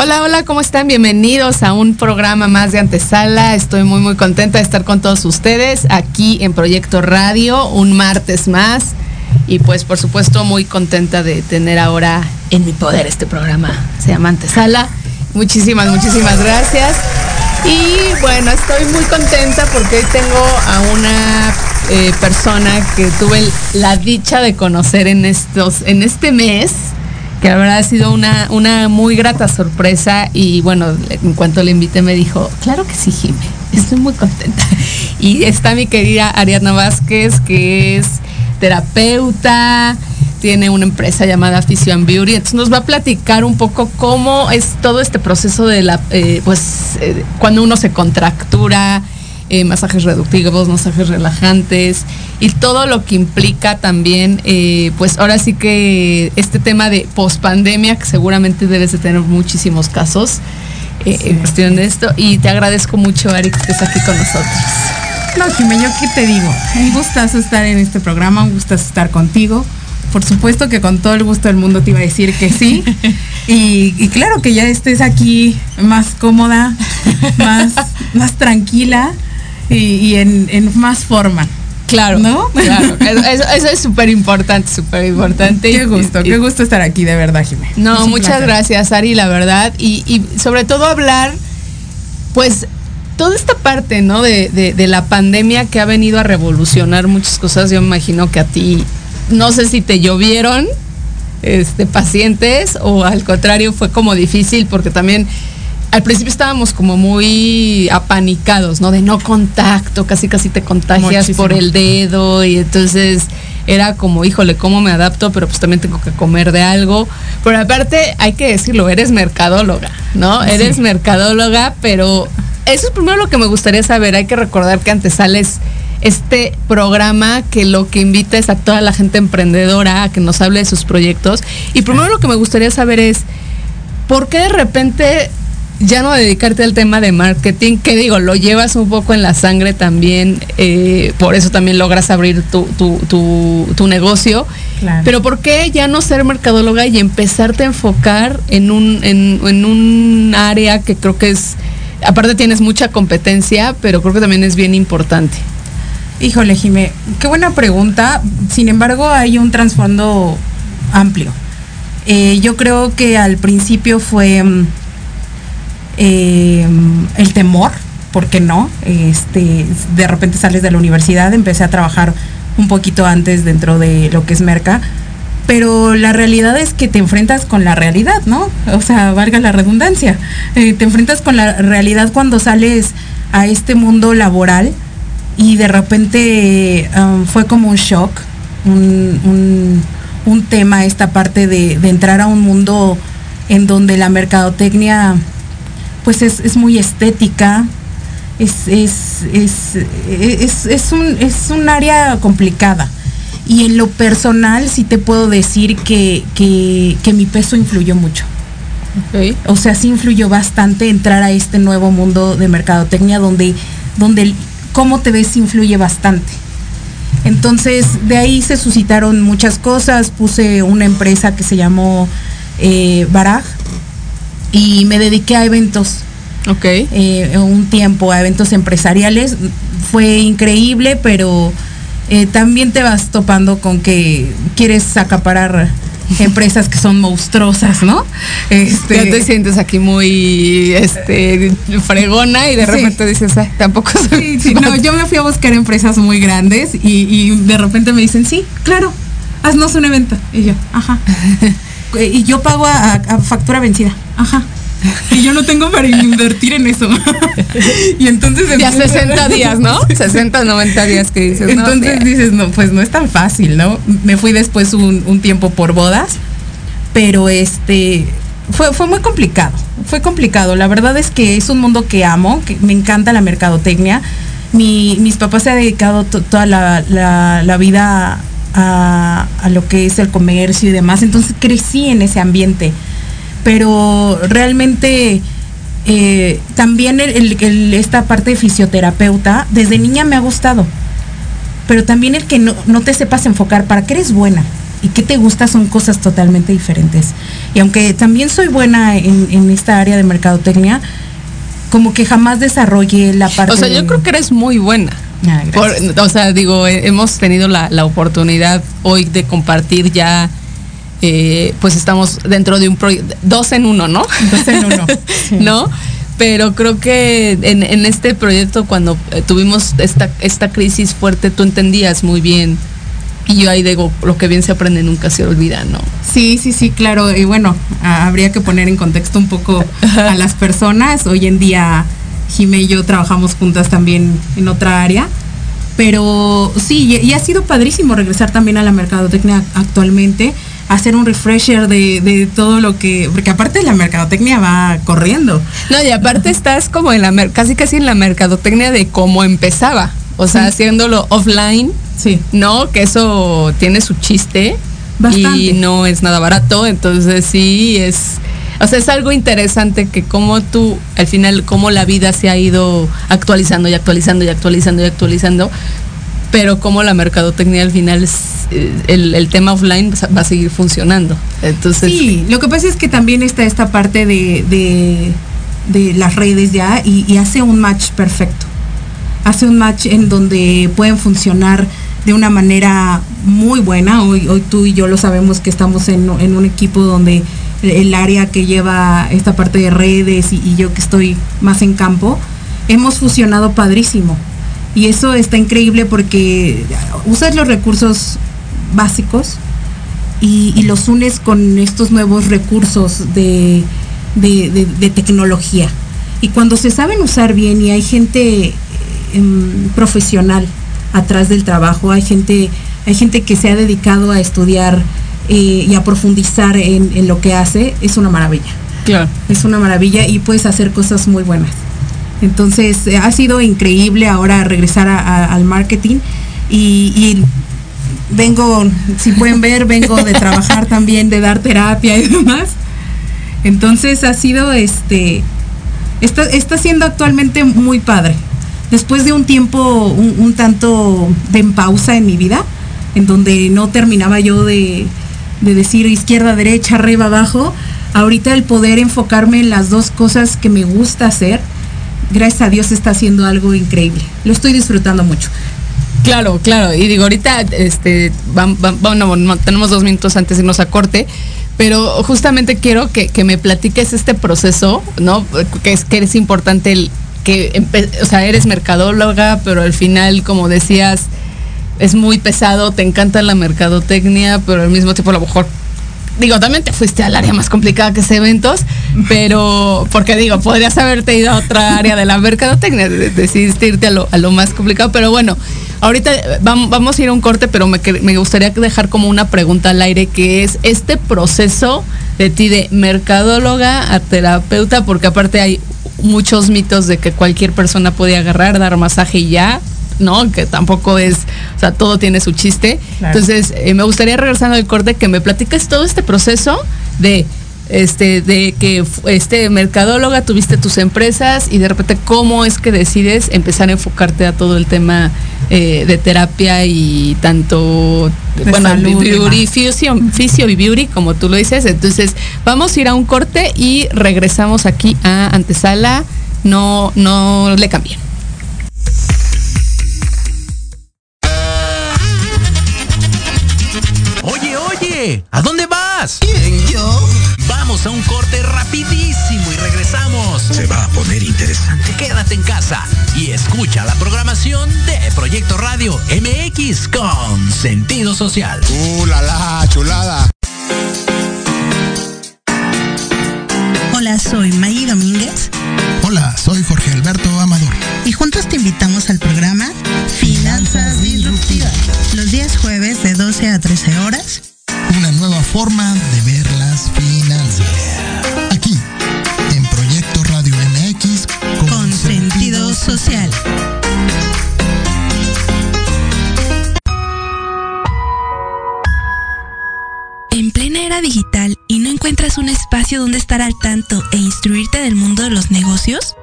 Hola, hola, ¿cómo están? Bienvenidos a un programa más de antesala. Estoy muy, muy contenta de estar con todos ustedes aquí en Proyecto Radio, un martes más. Y pues, por supuesto, muy contenta de tener ahora en mi poder este programa. Se llama Antesala. Muchísimas, muchísimas gracias. Y bueno, estoy muy contenta porque hoy tengo a una eh, persona que tuve la dicha de conocer en estos, en este mes que la verdad ha sido una, una muy grata sorpresa y bueno, en cuanto le invité me dijo, claro que sí, Jimé, estoy muy contenta. Y está mi querida Ariadna Vázquez, que es terapeuta, tiene una empresa llamada Fission Beauty, entonces nos va a platicar un poco cómo es todo este proceso de la, eh, pues, eh, cuando uno se contractura, eh, masajes reductivos, masajes relajantes y todo lo que implica también, eh, pues ahora sí que este tema de pospandemia, que seguramente debes de tener muchísimos casos eh, en cuestión de esto. Y te agradezco mucho, Ari, que estés aquí con nosotros. No, Jimé, yo qué te digo, un gustazo estar en este programa, un gustazo estar contigo. Por supuesto que con todo el gusto del mundo te iba a decir que sí. Y, y claro que ya estés aquí más cómoda, más, más tranquila y, y en, en, más forma. Claro, ¿no? Claro, eso, eso es súper importante, súper importante. Qué gusto, qué gusto estar aquí, de verdad, Jiménez. No, muchas placer. gracias, Ari, la verdad. Y, y, sobre todo hablar, pues, toda esta parte, ¿no? De, de, de, la pandemia que ha venido a revolucionar muchas cosas. Yo me imagino que a ti, no sé si te llovieron este, pacientes o al contrario fue como difícil porque también al principio estábamos como muy apanicados, ¿no? De no contacto, casi casi te contagias Muchísimo. por el dedo y entonces era como, híjole, ¿cómo me adapto? Pero pues también tengo que comer de algo. Pero aparte, hay que decirlo, eres mercadóloga, ¿no? Sí. Eres mercadóloga, pero eso es primero lo que me gustaría saber. Hay que recordar que antes sales este programa que lo que invita es a toda la gente emprendedora a que nos hable de sus proyectos. Y primero lo que me gustaría saber es, ¿por qué de repente ya no dedicarte al tema de marketing, que digo, lo llevas un poco en la sangre también, eh, por eso también logras abrir tu, tu, tu, tu negocio. Claro. Pero ¿por qué ya no ser mercadóloga y empezarte a enfocar en un, en, en un área que creo que es, aparte tienes mucha competencia, pero creo que también es bien importante? Híjole, Jimé, qué buena pregunta. Sin embargo, hay un trasfondo amplio. Eh, yo creo que al principio fue eh, el temor, ¿por qué no? Este, de repente sales de la universidad, empecé a trabajar un poquito antes dentro de lo que es Merca, pero la realidad es que te enfrentas con la realidad, ¿no? O sea, valga la redundancia, eh, te enfrentas con la realidad cuando sales a este mundo laboral y de repente um, fue como un shock, un, un, tema esta parte de entrar a un mundo en donde la mercadotecnia pues es, es muy estética, es, es, es, es, un, es un área complicada. Y en lo personal sí te puedo decir que, que, que mi peso influyó mucho. Okay. O sea, sí influyó bastante entrar a este nuevo mundo de mercadotecnia donde, donde el cómo te ves influye bastante. Entonces, de ahí se suscitaron muchas cosas. Puse una empresa que se llamó eh, Baraj, y me dediqué a eventos. Ok. Eh, un tiempo a eventos empresariales. Fue increíble, pero eh, también te vas topando con que quieres acaparar empresas que son monstruosas, ¿no? Este, ya te sientes aquí muy este, fregona y de repente sí. dices, Ay, tampoco soy. Sí, sí, no, yo me fui a buscar empresas muy grandes y, y de repente me dicen, sí, claro, haznos un evento. Y yo, ajá. y yo pago a, a, factura vencida. Ajá. Y yo no tengo para invertir en eso. y entonces. Ya 60 días, ¿no? 60, 90 días que dices. Entonces no, dices, no, pues no es tan fácil, ¿no? Me fui después un, un tiempo por bodas, pero este. fue, fue muy complicado, fue complicado. La verdad es que es un mundo que amo, que me encanta la mercadotecnia. Mi, mis papás se han dedicado toda la, la, vida a, a, lo que es el comercio y demás, entonces crecí en ese ambiente. Pero realmente eh, también esta parte de fisioterapeuta, desde niña me ha gustado. Pero también el que no, no te sepas enfocar para qué eres buena y qué te gusta son cosas totalmente diferentes. Y aunque también soy buena en, esta área de mercadotecnia, como que jamás desarrollé la parte. O sea, yo creo que eres muy buena. Ah, o sea, digo, hemos tenido la, oportunidad hoy de compartir ya. Eh, pues estamos dentro de un proyecto, dos en uno, ¿no? Dos en uno. ¿No? Pero creo que en, en este proyecto, cuando eh, tuvimos esta, esta crisis fuerte, tú entendías muy bien y yo ahí digo, lo que bien se aprende nunca se olvida, ¿no? Sí, sí, sí, claro. Y bueno, habría que poner en contexto un poco a las personas. Hoy en día, Jimé y yo trabajamos juntas también en otra área. Pero sí, y ha sido padrísimo regresar también a la mercadotecnia actualmente, hacer un refresher de, todo lo que, porque aparte la mercadotecnia va corriendo. No, y aparte estás como en la, casi casi en la mercadotecnia de cómo empezaba, o sea, haciéndolo offline Sí. ¿No? Que eso tiene su chiste. Bastante. Y no es nada barato. Entonces sí es. O sea, es algo interesante que como tú, al final, cómo la vida se ha ido actualizando y actualizando y actualizando y actualizando, pero como la mercadotecnia al final, eh, el, tema offline va a seguir funcionando. Entonces, sí, lo que pasa es que también está esta parte de, de, las redes ya y hace un match perfecto. Hace un match en donde pueden funcionar de una manera muy buena. Hoy, hoy tú y yo lo sabemos que estamos en, un equipo donde el área que lleva esta parte de redes y, yo que estoy más en campo, hemos fusionado padrísimo. Y eso está increíble porque usas los recursos básicos y, los unes con estos nuevos recursos de, de, tecnología. Y cuando se saben usar bien y hay gente em, profesional atrás del trabajo, hay gente, hay gente que se ha dedicado a estudiar eh, y a profundizar en, lo que hace, es una maravilla. Claro. Es una maravilla y puedes hacer cosas muy buenas. Entonces, eh, ha sido increíble ahora regresar al marketing y, vengo, si pueden ver, vengo de trabajar también, de dar terapia y demás. Entonces, ha sido este, está, está siendo actualmente muy padre después de un tiempo un, tanto de pausa en mi vida, en donde no terminaba yo de, decir izquierda, derecha, arriba, abajo, ahorita el poder enfocarme en las dos cosas que me gusta hacer, gracias a Dios está haciendo algo increíble. Lo estoy disfrutando mucho. Claro, claro. Y digo, ahorita, este, vamos, tenemos dos minutos antes de irnos a corte, pero justamente quiero que, que me platiques este proceso, ¿no? Que es, que es importante el que, o sea, eres mercadóloga, pero al final, como decías, es muy pesado, te encanta la mercadotecnia, pero al mismo tiempo a lo mejor digo, también te fuiste al área más complicada que es eventos, pero, porque digo, podrías haberte ido a otra área de la mercadotecnia, decidiste irte a lo, a lo más complicado, pero bueno, ahorita vamos, vamos a ir a un corte, pero me, me gustaría dejar como una pregunta al aire, que es este proceso de ti de mercadóloga a terapeuta, porque aparte hay muchos mitos de que cualquier persona puede agarrar, dar masaje y ya, ¿no? Que tampoco es, o sea, todo tiene su chiste. Entonces, eh, me gustaría regresando al corte que me platiques todo este proceso de este de que este mercadóloga tuviste tus empresas y de repente cómo es que decides empezar a enfocarte a todo el tema eh, de terapia y tanto bueno beauty, fisio, y beauty como tú lo dices entonces vamos a ir a un corte y regresamos aquí a antesala. No no le cambien oye a dónde vas ¿Quién, yo Vamos a un corte rapidísimo y regresamos. Se va a poner interesante. Quédate en casa y escucha la programación de Proyecto Radio MX con sentido social. ¡Uh, la, la chulada! Hola, soy Maggie Domínguez. Hola, soy Jorge Alberto Amador. Y juntos te invitamos al programa Finanzas Disruptivas. Los días jueves de 12 a 13 horas forma de ver las finanzas. Aquí, en Proyecto Radio MX con sentido social. En plena era digital y no encuentras un espacio donde estar al tanto e instruirte del mundo de los negocios?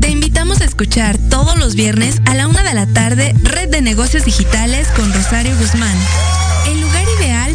Te invitamos a escuchar todos los viernes a la una de la tarde Red de Negocios Digitales con Rosario Guzmán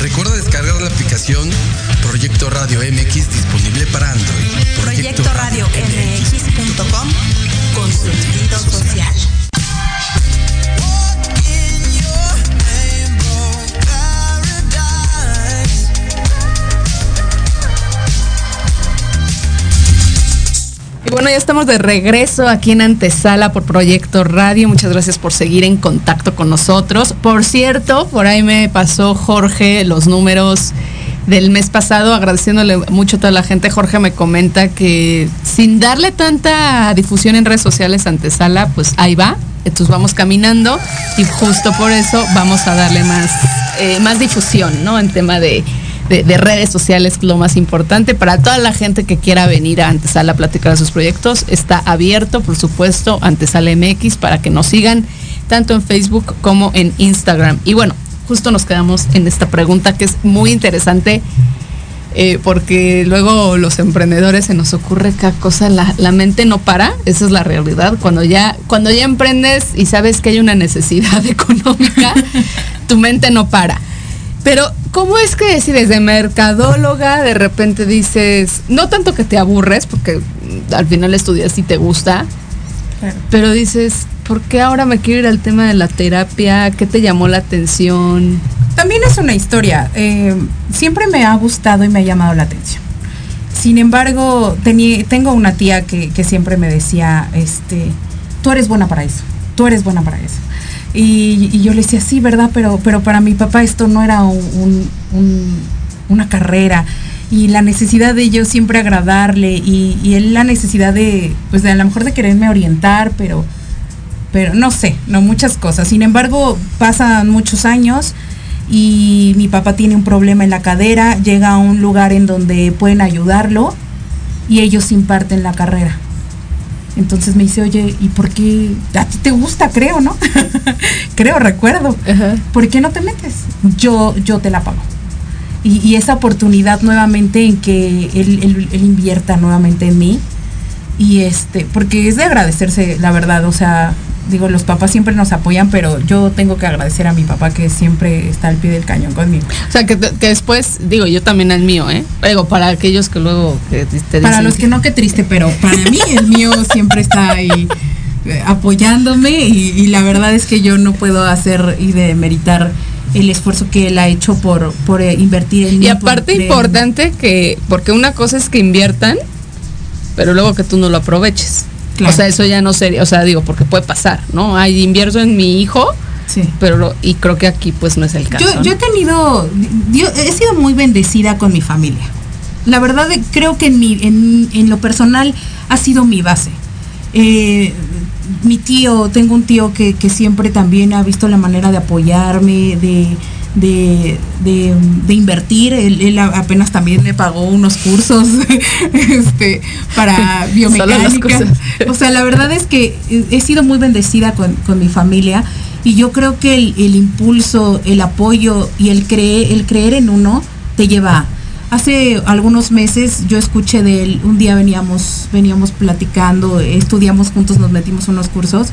Recuerda descargar la aplicación Proyecto Radio MX disponible para Android. Proyecto Radio MX.com con sentido social. Y bueno, ya estamos de regreso aquí en Antesala por Proyecto Radio. Muchas gracias por seguir en contacto con nosotros. Por cierto, por ahí me pasó Jorge los números del mes pasado, agradeciéndole mucho a toda la gente. Jorge me comenta que sin darle tanta difusión en redes sociales Antesala, pues ahí va. Entonces vamos caminando y justo por eso vamos a darle más, eh, más difusión, ¿no? En tema de, de, de redes sociales, lo más importante. Para toda la gente que quiera venir a Antesala a platicar sus proyectos, está abierto, por supuesto, Antesala MX para que nos sigan tanto en Facebook como en Instagram. Y bueno, justo nos quedamos en esta pregunta que es muy interesante. eh, porque luego los emprendedores se nos ocurre cada cosa, la, la mente no para, esa es la realidad. Cuando ya, cuando ya emprendes y sabes que hay una necesidad económica, tu mente no para. Pero, ¿cómo es que si desde mercadóloga de repente dices, no tanto que te aburres, porque al final estudias y te gusta, Claro. pero dices, ¿por qué ahora me quiero ir al tema de la terapia? ¿Qué te llamó la atención? También es una historia. eh, siempre me ha gustado y me ha llamado la atención. Sin embargo, tení- tengo una tía que, que siempre me decía, este, tú eres buena para eso, tú eres buena para eso. Y, yo le decía, sí, ¿verdad? Pero, pero para mi papá esto no era un- una carrera. Y la necesidad de yo siempre agradarle y, y él la necesidad de, pues de a lo mejor de quererme orientar, pero, pero no sé, no muchas cosas. Sin embargo, pasan muchos años y mi papá tiene un problema en la cadera, llega a un lugar en donde pueden ayudarlo y ellos imparten la carrera. Entonces me dice, oye, ¿y por qué? A ti te gusta, creo, ¿no? creo, recuerdo. ¿Por qué no te metes? Yo, yo te la pago. Y, y esa oportunidad nuevamente en que él, él- él invierta nuevamente en mí. Y este, porque es de agradecerse, la verdad. O sea, digo, los papás siempre nos apoyan, pero yo tengo que agradecer a mi papá que siempre está al pie del cañón conmigo. O sea, que, que después, digo, yo también el mío, ¿eh? Digo, para aquellos que luego que te dicen... Para los que no, qué triste, pero para mí el mío siempre está ahí eh, apoyándome y, y la verdad es que yo no puedo hacer y demeritar el esfuerzo que él ha hecho por, por eh, invertir en mí. Y aparte importante que, porque una cosa es que inviertan, pero luego que tú no lo aproveches. Claro. O sea, eso ya no sería, o sea, digo, porque puede pasar, ¿no? Hay invierto en mi hijo, Sí. pero lo- y creo que aquí pues no es el caso. Yo, yo he tenido, yo he sido muy bendecida con mi familia. La verdad eh, creo que en, mi, en, en lo personal ha sido mi base. Eh, mi tío, tengo un tío que, que siempre también ha visto la manera de apoyarme, de, de, de, de invertir. Él, él apenas también me pagó unos cursos este, para biomecánica. O sea, la verdad es que he sido muy bendecida con, con mi familia y yo creo que el, el impulso, el apoyo y el creer, el creer en uno te lleva. Hace algunos meses yo escuché de él, un día veníamos, veníamos platicando, estudiamos juntos, nos metimos unos cursos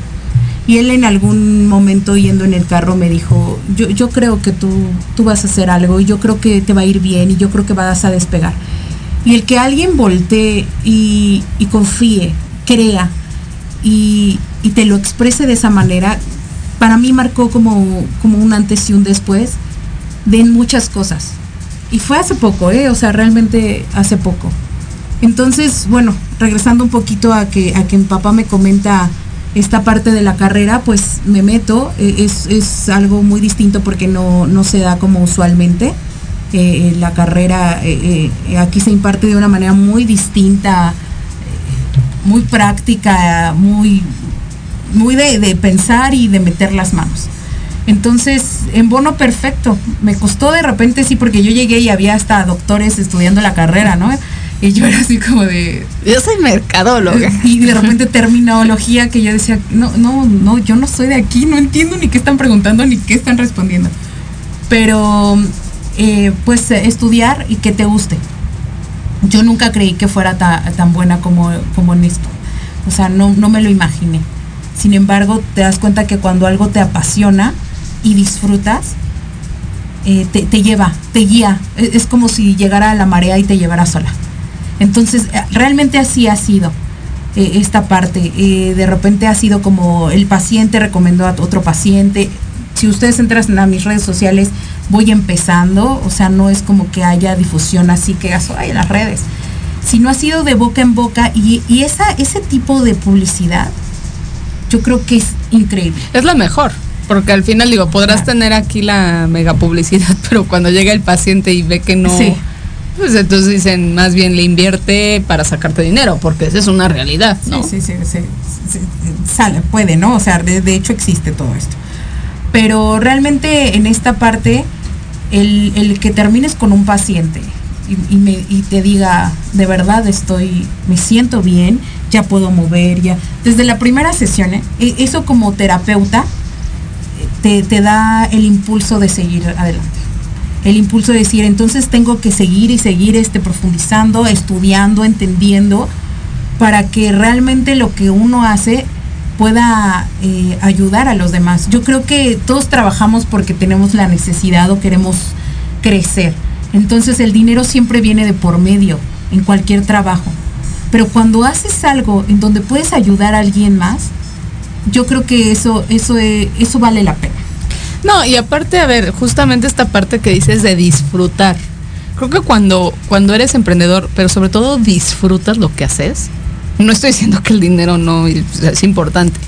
y él en algún momento yendo en el carro me dijo, yo, yo creo que tú, tú vas a hacer algo y yo creo que te va a ir bien y yo creo que vas a despegar. Y el que alguien voltee y, confíe, crea y, te lo exprese de esa manera, para mí marcó como, como un antes y un después de muchas cosas. Y fue hace poco, ¿eh? O sea, realmente hace poco. Entonces, bueno, regresando un poquito a que, a que papá me comenta esta parte de la carrera, pues me meto. eh, Es, es algo muy distinto porque no, no se da como usualmente. Eh, eh, la carrera eh, aquí se imparte de una manera muy distinta, muy práctica, muy, muy de, de pensar y de meter las manos. Entonces, en bono perfecto. Me costó de repente, sí, porque yo llegué y había hasta doctores estudiando la carrera, ¿no? Y yo era así como de... Yo soy mercadóloga. Y de repente terminología que yo decía, no, no, no, yo no soy de aquí, no entiendo ni qué están preguntando ni qué están respondiendo. Pero, eh, pues, estudiar y que te guste. Yo nunca creí que fuera ta- tan buena como, como en esto. O sea, no, no me lo imaginé. Sin embargo, te das cuenta que cuando algo te apasiona y disfrutas, eh, te, te lleva, te guía. E- Es, como si llegara a la marea y te llevara sola. Entonces, eh, realmente así ha sido eh, esta parte. Eh, de repente ha sido como el paciente recomendó a otro paciente. Si ustedes entran a mis redes sociales, voy empezando. O sea, no es como que haya difusión así que hay en las redes. Sino ha sido de boca en boca y, y esa, ese tipo de publicidad, yo creo que es increíble. Es la mejor. Porque al final digo, podrás tener aquí la mega publicidad, pero cuando llega el paciente y ve que no, Sí. Pues entonces dicen, más bien le invierte para sacarte dinero, porque esa es una realidad, ¿no? Sí, sí, sí, sí, sí, sale, puede, ¿no? O sea, de, de hecho existe todo esto. Pero realmente en esta parte, el, el que termines con un paciente y, y me, y te diga, de verdad estoy, me siento bien, ya puedo mover, ya. Desde la primera sesión, ¿eh? E- eso como terapeuta eh, te, te da el impulso de seguir adelante. El impulso de decir, entonces tengo que seguir y seguir este, profundizando, estudiando, entendiendo, para que realmente lo que uno hace pueda eh, ayudar a los demás. Yo creo que todos trabajamos porque tenemos la necesidad o queremos crecer. Entonces el dinero siempre viene de por medio en cualquier trabajo. Pero cuando haces algo en donde puedes ayudar a alguien más, yo creo que eso, eso, eh, eso vale la pena. No, y aparte, a ver, justamente esta parte que dices de disfrutar. Creo que cuando, cuando eres emprendedor, pero sobre todo disfrutas lo que haces, no estoy diciendo que el dinero no es, importante,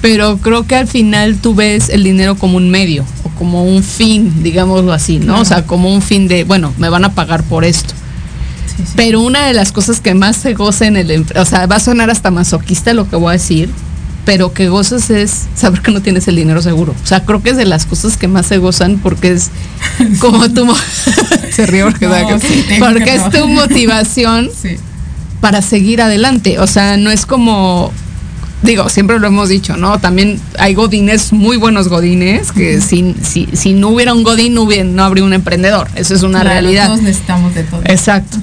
pero creo que al final tú ves el dinero como un medio o como un fin, digámoslo así, ¿no? O sea, como un fin de, bueno, me van a pagar por esto. Pero una de las cosas que más se goza en el, o sea, va a sonar hasta masoquista lo que voy a decir, pero que gozas es saber que no tienes el dinero seguro. O sea, creo que es de las cosas que más se gozan porque es como tu se ríe porque, No, sí, porque que es tu motivación Sí. para seguir adelante. O sea, no es como digo, siempre lo hemos dicho, ¿no? También hay godines, muy buenos godines, que si, si, si no hubiera un godín, no, hubiera, no habría un emprendedor. Eso es una Claro, realidad. Todos necesitamos de todo. Exacto.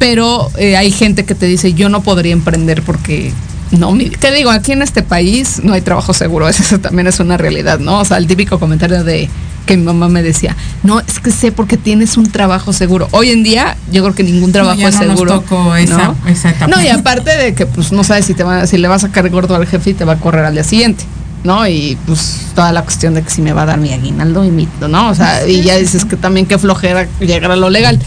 Pero eh, hay gente que te dice, yo no podría emprender porque no, te digo, aquí en este país no hay trabajo seguro, eso también es una realidad, ¿no? O sea, el típico comentario de que mi mamá me decía, no, es que sé porque tienes un trabajo seguro. Hoy en día, yo creo que ningún trabajo es no nos seguro. tocó esa- ¿no? y aparte de que pues no sabes si te va, si le va a sacar gordo al jefe y te va a correr al día siguiente. ¿no? Y pues toda la cuestión de que si me va a dar mi aguinaldo y mi, ¿no? O sea, y ya dices que también qué flojera llegar a lo legal.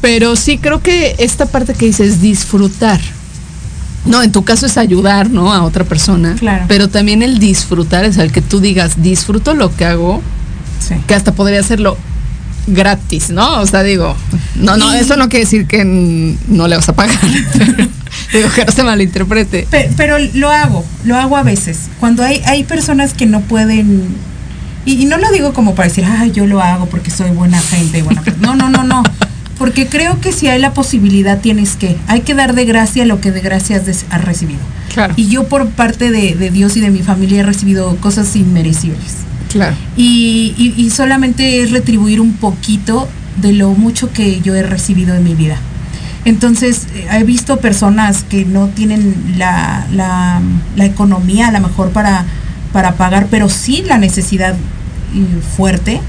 Pero sí creo que esta parte que dices disfrutar, no, en tu caso es ayudar, ¿no? A otra persona. Claro. Pero también el disfrutar es el que tú digas, disfruto lo que hago, Sí. que hasta podría hacerlo gratis, ¿no? O sea, digo, no, no, eso no quiere decir que no le vas a pagar. digo, que no se malinterprete. Pe- Pero, lo hago, lo hago a veces. Cuando hay, hay personas que no pueden, y, y no lo digo como para decir, ay, yo lo hago porque soy buena gente y buena persona". No, no, no, no. Porque creo que si hay la posibilidad, tienes que. Hay que dar de gracia lo que de gracia has, recibido. Claro. Y yo por parte de, de Dios y de mi familia he recibido cosas inmerecibles. Claro. Y, y- y solamente es retribuir un poquito de lo mucho que yo he recibido en mi vida. Entonces, eh, he visto personas que no tienen la, la- la economía a lo mejor para, para pagar, pero sí la necesidad eh, fuerte.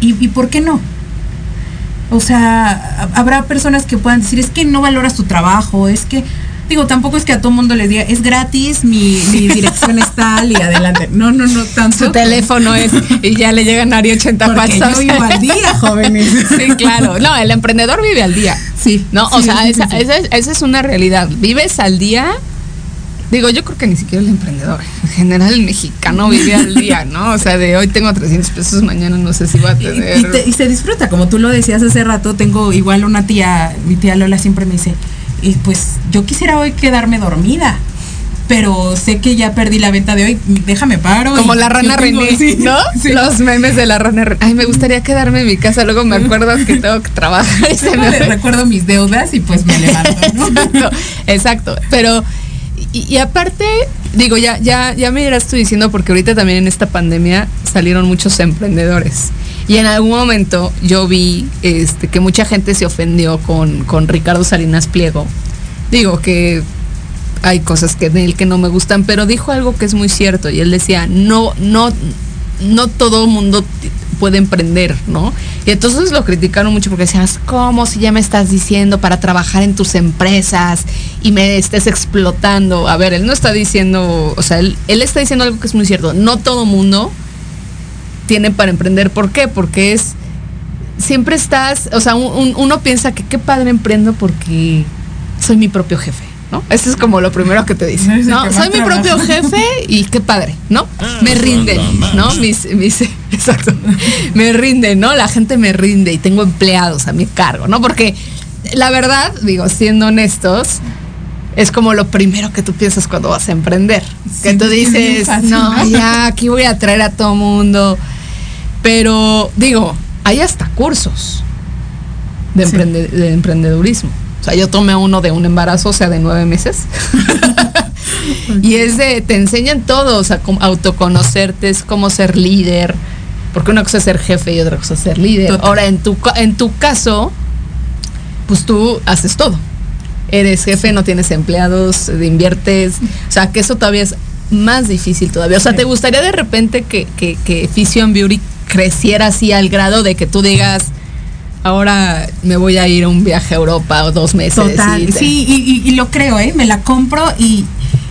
Y, y por qué no? O sea, habrá personas que puedan decir, es que no valoras tu trabajo, es que Digo, tampoco es que a todo mundo le diga, es gratis, mi, mi dirección es tal y adelante. No, no, no, tanto. Su teléfono es, y ya le llegan a 80 Porque yo vivo al día, jóvenes. Sí, claro. No, el emprendedor vive al día. Sí. No, o sea, sí, esa, sí. esa es, esa es una realidad. Vives al día. Digo, yo creo que ni siquiera el emprendedor. En general, el mexicano vive al día, ¿no? O sea, de hoy tengo 300 pesos, mañana no sé si va a tener. y te- y se disfruta, como tú lo decías hace rato, tengo igual una tía, mi tía Lola siempre me dice, y pues yo quisiera hoy quedarme dormida, pero sé que ya perdí la venta de hoy, déjame paro. Como la rana tengo- René, sí, ¿no? sí. Los memes de la rana René. Ay, me gustaría quedarme en mi casa, luego me acuerdo que tengo que trabajar y se me recuerdo mis deudas y pues me levanto, ¿no? exacto, exacto. Pero, y, aparte, digo, ya, ya, ya me irás tú diciendo, porque ahorita también en esta pandemia salieron muchos emprendedores. Y en algún momento yo vi este, que mucha gente se ofendió con, con Ricardo Salinas Pliego. Digo que hay cosas que de él que no me gustan, pero dijo algo que es muy cierto. Y él decía, no, no, no todo mundo puede emprender, ¿no? Y entonces lo criticaron mucho porque decían, ¿cómo si ya me estás diciendo para trabajar en tus empresas y me estés explotando? A ver, él no está diciendo, o sea, él, él está diciendo algo que es muy cierto. No todo mundo tiene para emprender. ¿Por qué? Porque es, siempre estás, o sea, un- un- uno piensa que qué padre emprendo porque soy mi propio jefe. ¿No? Eso es como lo primero que te dicen. No, que soy mi propio jefe y qué padre, ¿no? Me rinden, ¿no? Mis, mis, exacto. Me rinden, ¿no? La gente me rinde y tengo empleados a mi cargo, ¿no? Porque la verdad, digo, siendo honestos, es como lo primero que tú piensas cuando vas a emprender. que tú dices, no, ¿no? ya, aquí voy a traer a todo mundo. Pero, digo, hay hasta cursos de, Sí. emprende- de emprendedurismo. O sea, yo tomé uno de un embarazo, o sea, de nueve meses. y es de, te enseñan todo, o sea, autoconocerte, es cómo ser líder. Porque una cosa es ser jefe y otra cosa es ser líder. Total. Ahora, en tu, en tu caso, pues tú haces todo. Eres jefe, no tienes empleados, eh, inviertes. O sea, que eso todavía es más difícil todavía. O sea, ¿te gustaría de repente que, que, que Fission Beauty creciera así al grado de que tú digas, ahora me voy a ir a un viaje a Europa o dos meses? Total, y te- sí, y, y- y lo creo, ¿eh? Me la compro y,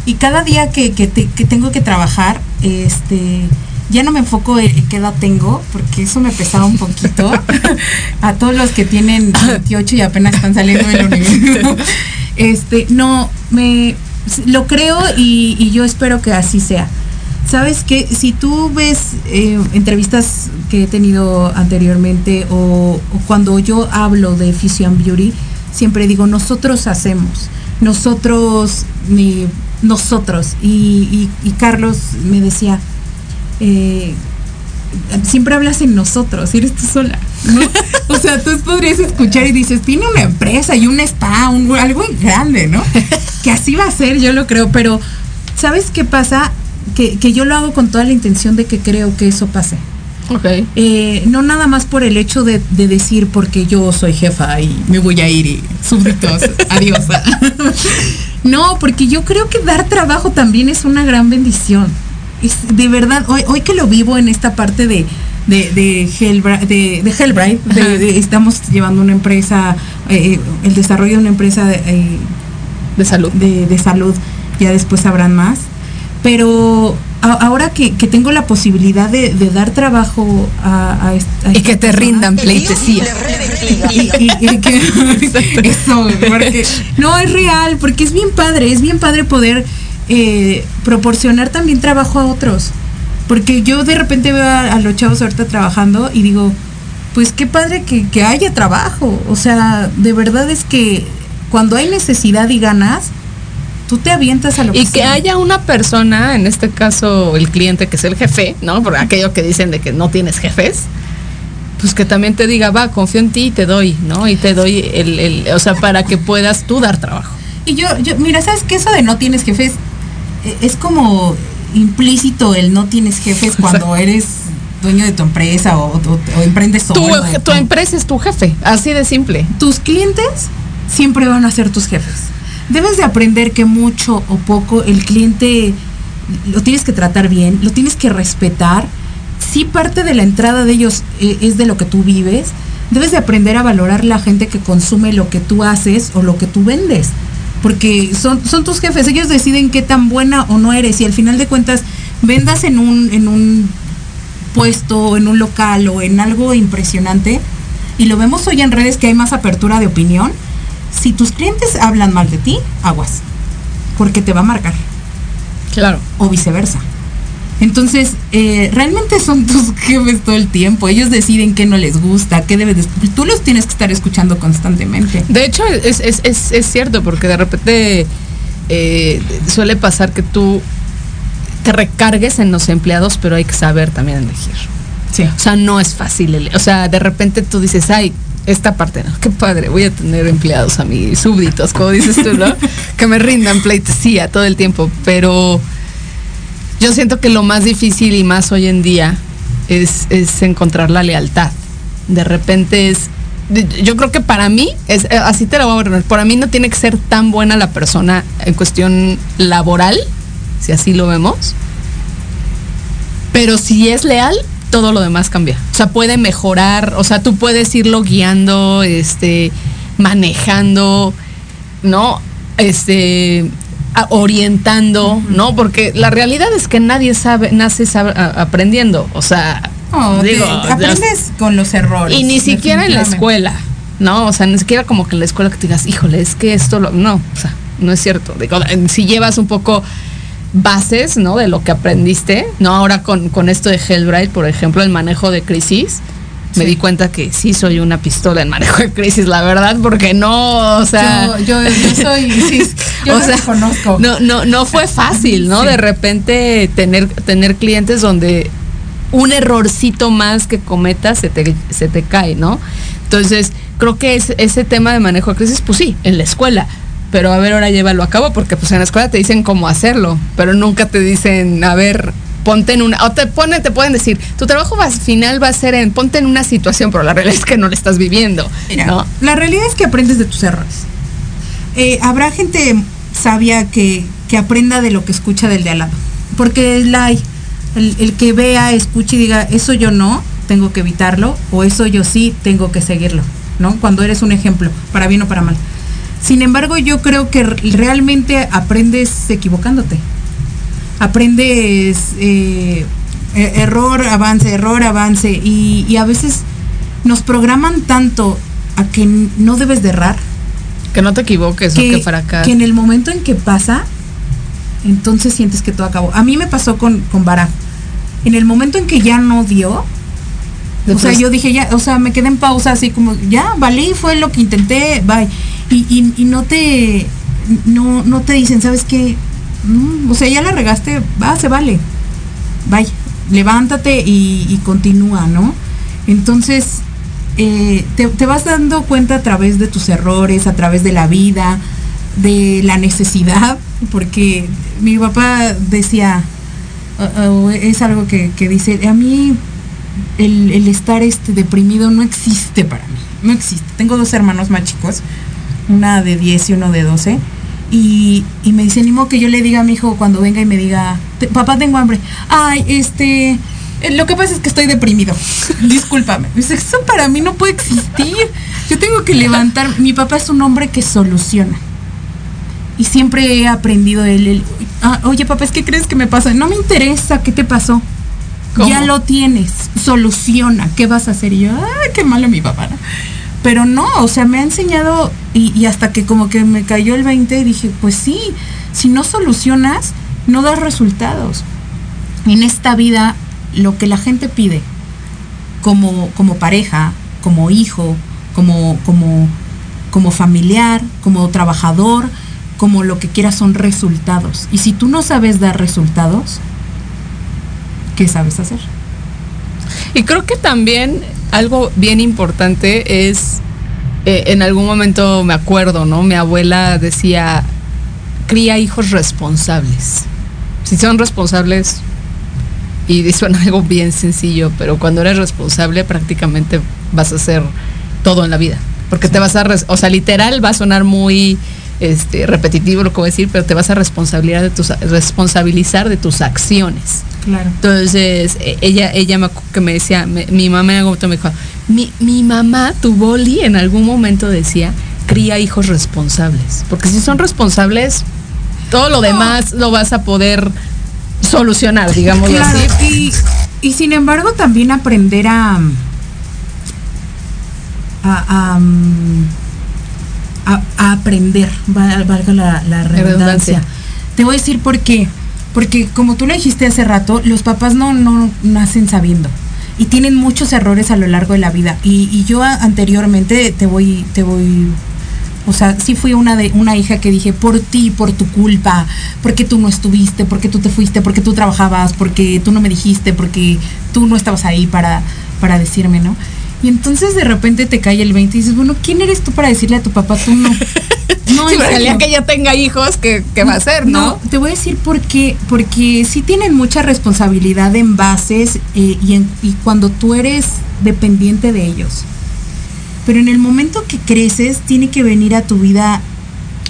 y cada día que, que te- que tengo que trabajar, este, ya no me enfoco en, qué edad tengo, porque eso me pesaba un poquito. a todos los que tienen 28 y apenas están saliendo de la universidad. Este, no, me lo creo y, y yo espero que así sea. Sabes que si tú ves eh, entrevistas que he tenido anteriormente o, cuando yo hablo de Fusion Beauty, siempre digo nosotros hacemos, nosotros, mi- nosotros. Y, Carlos me decía, eh, siempre hablas en nosotros, eres tú sola. O sea, tú podrías escuchar y dices, tiene una empresa y un spa, un, algo grande, ¿no? Que así va a ser, yo lo creo, pero ¿sabes qué pasa? Que, que yo lo hago con toda la intención de que creo que eso pase. Ok. Eh, no nada más por el hecho de, de decir porque yo soy jefa y me voy a ir y súbditos, adiós. no, porque yo creo que dar trabajo también es una gran bendición. Es de verdad, hoy, hoy que lo vivo en esta parte de, de, de, Hellbra- de, de Hellbright, de- Ajá. de- estamos llevando una empresa, eh, el desarrollo de una empresa de, eh, De salud. de, de salud, ya después habrán más. Pero a- ahora que, que tengo la posibilidad de, de dar trabajo a, a Y que te rindan pleitesía. y, y- y que eso, porque no es real, porque es bien padre, es bien padre poder eh, proporcionar también trabajo a otros. Porque yo de repente veo a, a los chavos ahorita trabajando y digo, pues qué padre que, que haya trabajo. O sea, de verdad es que cuando hay necesidad y ganas, tú te avientas a lo que Y que haya una persona, en este caso el cliente que es el jefe, ¿no? Por aquello que dicen de que no tienes jefes, pues que también te diga, va, confío en ti y te doy, ¿no? Y te doy el, el o sea, para que puedas tú dar trabajo. Y yo, yo, mira, ¿sabes qué? Eso de no tienes jefes eh, es como implícito el no tienes jefes cuando eres dueño de tu empresa o, o- o emprendes Tu, solo. tu empresa es tu jefe, así de simple. Tus clientes siempre van a ser tus jefes. Debes de aprender que mucho o poco el cliente lo tienes que tratar bien, lo tienes que respetar. Sí parte de la entrada de ellos eh, es de lo que tú vives, debes de aprender a valorar la gente que consume lo que tú haces o lo que tú vendes. Porque son, son tus jefes, ellos deciden qué tan buena o no eres. Y al final de cuentas, vendas en un, en un puesto, en un local o en algo impresionante, y lo vemos hoy en redes que hay más apertura de opinión, si tus clientes hablan mal de ti, aguas, porque te va a marcar. Claro. O viceversa. Entonces, eh, realmente son tus jefes todo el tiempo. Ellos deciden qué no les gusta, qué debes de... Tú los tienes que estar escuchando constantemente. De hecho, es, es, es, es cierto, porque de repente eh, suele pasar que tú te recargues en los empleados, pero hay que saber también elegir. Sí. O sea, no es fácil. O sea, de repente tú dices, ay, esta parte, no, qué padre, voy a tener empleados a mis súbditos, como dices tú, ¿no? que me rindan pleitesía todo el tiempo. Pero yo siento que lo más difícil y más hoy en día es, es encontrar la lealtad. De repente es. Yo creo que para mí, es, eh, así te lo voy a poner, para mí no tiene que ser tan buena la persona en cuestión laboral, si así lo vemos, pero si es leal, todo lo demás cambia. O sea, puede mejorar, o sea, tú puedes irlo guiando, este, manejando, ¿no? Este, orientando, ¿no? Porque la realidad es que nadie sabe, nace sabe- aprendiendo. O sea, No, digo, te aprendes con los errores. y ni siquiera en la escuela, ¿no? O sea, ni siquiera como que en la escuela que te digas, híjole, es que esto lo. No, o sea, no es cierto. Digo, si llevas un poco bases, ¿no? De lo que aprendiste, ¿no? Ahora con, con esto de Hellbright, por ejemplo, el manejo de crisis. Me Sí. di cuenta que sí soy una pistola en manejo de crisis, la verdad, porque no, o sea, yo, yo, yo soy, sí, yo o sea, reconozco. no, no, no fue fácil, ¿no? Sí. De repente tener, tener clientes donde un errorcito más que cometas se te, se te cae, ¿no? Entonces, creo que es, ese tema de manejo de crisis, pues sí, en la escuela. Pero a ver, ahora llévalo a cabo, porque pues en la escuela te dicen cómo hacerlo, pero nunca te dicen, a ver, ponte en una, o te ponen, te pueden decir, tu trabajo final va a ser en, ponte en una situación, pero la realidad es que no la estás viviendo, Mira, ¿no? la realidad es que aprendes de tus errores. Eh, habrá gente sabia que, que aprenda de lo que escucha del de al lado. Porque la. El, el que vea, escuche y diga, eso yo no, tengo que evitarlo, o eso yo sí, tengo que seguirlo, ¿no? Cuando eres un ejemplo, para bien o para mal. Sin embargo, yo creo que realmente aprendes equivocándote. Aprendes eh, e- error, avance, error, avance. Y, y a veces nos programan tanto a que no debes de errar, Que no te equivoques o que fracas. que en el momento en que pasa, entonces sientes que todo acabó. A mí me pasó con, con Barack. En el momento en que ya no dio, o sea, yo dije ya, o sea, me quedé en pausa así como, ya, valí, fue lo que intenté, bye. Y, y, no te, no, no te dicen, ¿sabes qué? O sea, ya la regaste, va, se vale. Bye. Levántate y, continúa, ¿no? Entonces, eh, te, te vas dando cuenta a través de tus errores, a través de la vida, de la necesidad, porque mi papá decía, uh, uh, es algo que, que dice, a mí el, el estar este deprimido no existe para mí, no existe. Tengo dos hermanos más chicos, una de 10 y uno de 12, y, y me dice, ni modo que yo le diga a mi hijo cuando venga y me diga, "Te- papá tengo hambre, ay, este, eh, lo que pasa es que estoy deprimido, discúlpame. Eso para mí no puede existir, yo tengo que levantar, mi papá es un hombre que soluciona. Y siempre he aprendido de él, el, "Ah, oye papá, es que crees que me pasa, no me interesa, ¿qué te pasó? ¿Cómo? Ya lo tienes, soluciona, ¿qué vas a hacer? Y yo, ay, qué malo mi papá, ¿no? Pero no, o sea, me ha enseñado y, hasta que como que me cayó el 20 y dije, pues sí, si no solucionas, no das resultados. En esta vida, lo que la gente pide, como, como pareja, como hijo, como, como, como familiar, como trabajador, como lo que quieras son resultados. Y si tú no sabes dar resultados, ¿qué sabes hacer? Y creo que también algo bien importante es, eh, en algún momento me acuerdo, ¿no? Mi abuela decía, cría hijos responsables. Si son responsables, y suena algo bien sencillo, pero cuando eres responsable prácticamente vas a hacer todo en la vida. Porque te vas a, o sea, literal va a sonar muy este, repetitivo lo que voy a decir, pero te vas a responsabilizar de tus, responsabilizar de tus acciones. Claro. Entonces, e- ella, ella me que me decía, me- mi mamá en algún momento me dijo, mi, mi mamá, tu boli, en algún momento decía, cría hijos responsables. Porque si son responsables, todo lo demás lo vas a poder solucionar, Claro, así. y, y sin embargo también aprender a a, a, a- a aprender, va- valga la, la redundancia. Redundancia. Te voy a decir por qué. Porque como tú lo dijiste hace rato, los papás no, no nacen sabiendo. Y tienen muchos errores a lo largo de la vida. Y, yo anteriormente te voy, te voy o sea, sí fui una de una hija que dije por ti, por tu culpa, porque tú no estuviste, porque tú te fuiste, porque tú trabajabas, porque tú no me dijiste, porque tú no estabas ahí para, para decirme, ¿no? Y entonces de repente te cae el 20 y dices, bueno, ¿quién eres tú para decirle a tu papá tú no? No, Sí, en pero el día que ella tenga hijos, ¿qué, qué va a hacer, no? te voy a decir por qué. Porque sí tienen mucha responsabilidad en bases eh, y, en- y cuando tú eres dependiente de ellos. Pero en el momento que creces, tiene que venir a tu vida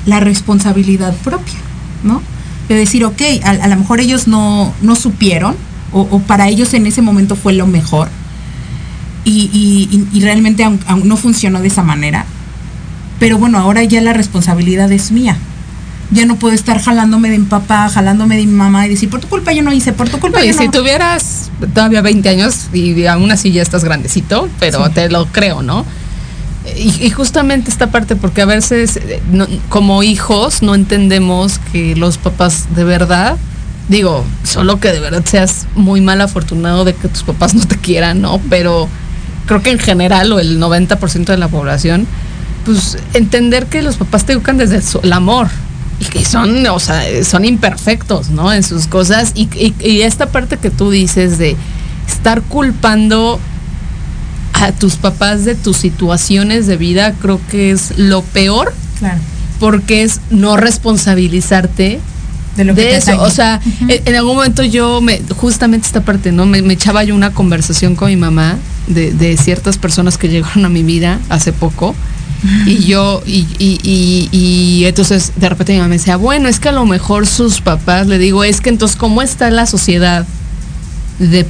la responsabilidad propia, ¿no? De decir, ok, a, a lo mejor ellos no, no supieron, o, o para ellos en ese momento fue lo mejor, y, y- y- y realmente aun- aun no funcionó de esa manera. Pero bueno, ahora ya la responsabilidad es mía. Ya no puedo estar jalándome de mi papá, jalándome de mi mamá y decir, por tu culpa yo no hice, por tu culpa Oye, yo si no. tuvieras todavía 20 años y aún así ya estás grandecito, pero Sí. te lo creo, ¿no? Y, y justamente esta parte, porque a veces eh, no- como hijos no entendemos que los papás de verdad, digo, solo que de verdad seas muy mal afortunado de que tus papás no te quieran, ¿no? Pero creo que en general o el 90% de la población, pues entender que los papás te educan desde el amor y que son, o sea, son imperfectos, ¿no? En sus cosas y, y- y esta parte que tú dices de estar culpando a tus papás de tus situaciones de vida, creo que es lo peor Claro, porque es no responsabilizarte de lo eso. O sea, en, en algún momento yo me, justamente esta parte, ¿no? Me, me echaba yo una conversación con mi mamá de, de ciertas personas que llegaron a mi vida hace poco. Y yo, y, y, y, y entonces de repente mi mamá me decía, bueno, es que a lo mejor sus papás, le digo, es que entonces, ¿cómo está la sociedad de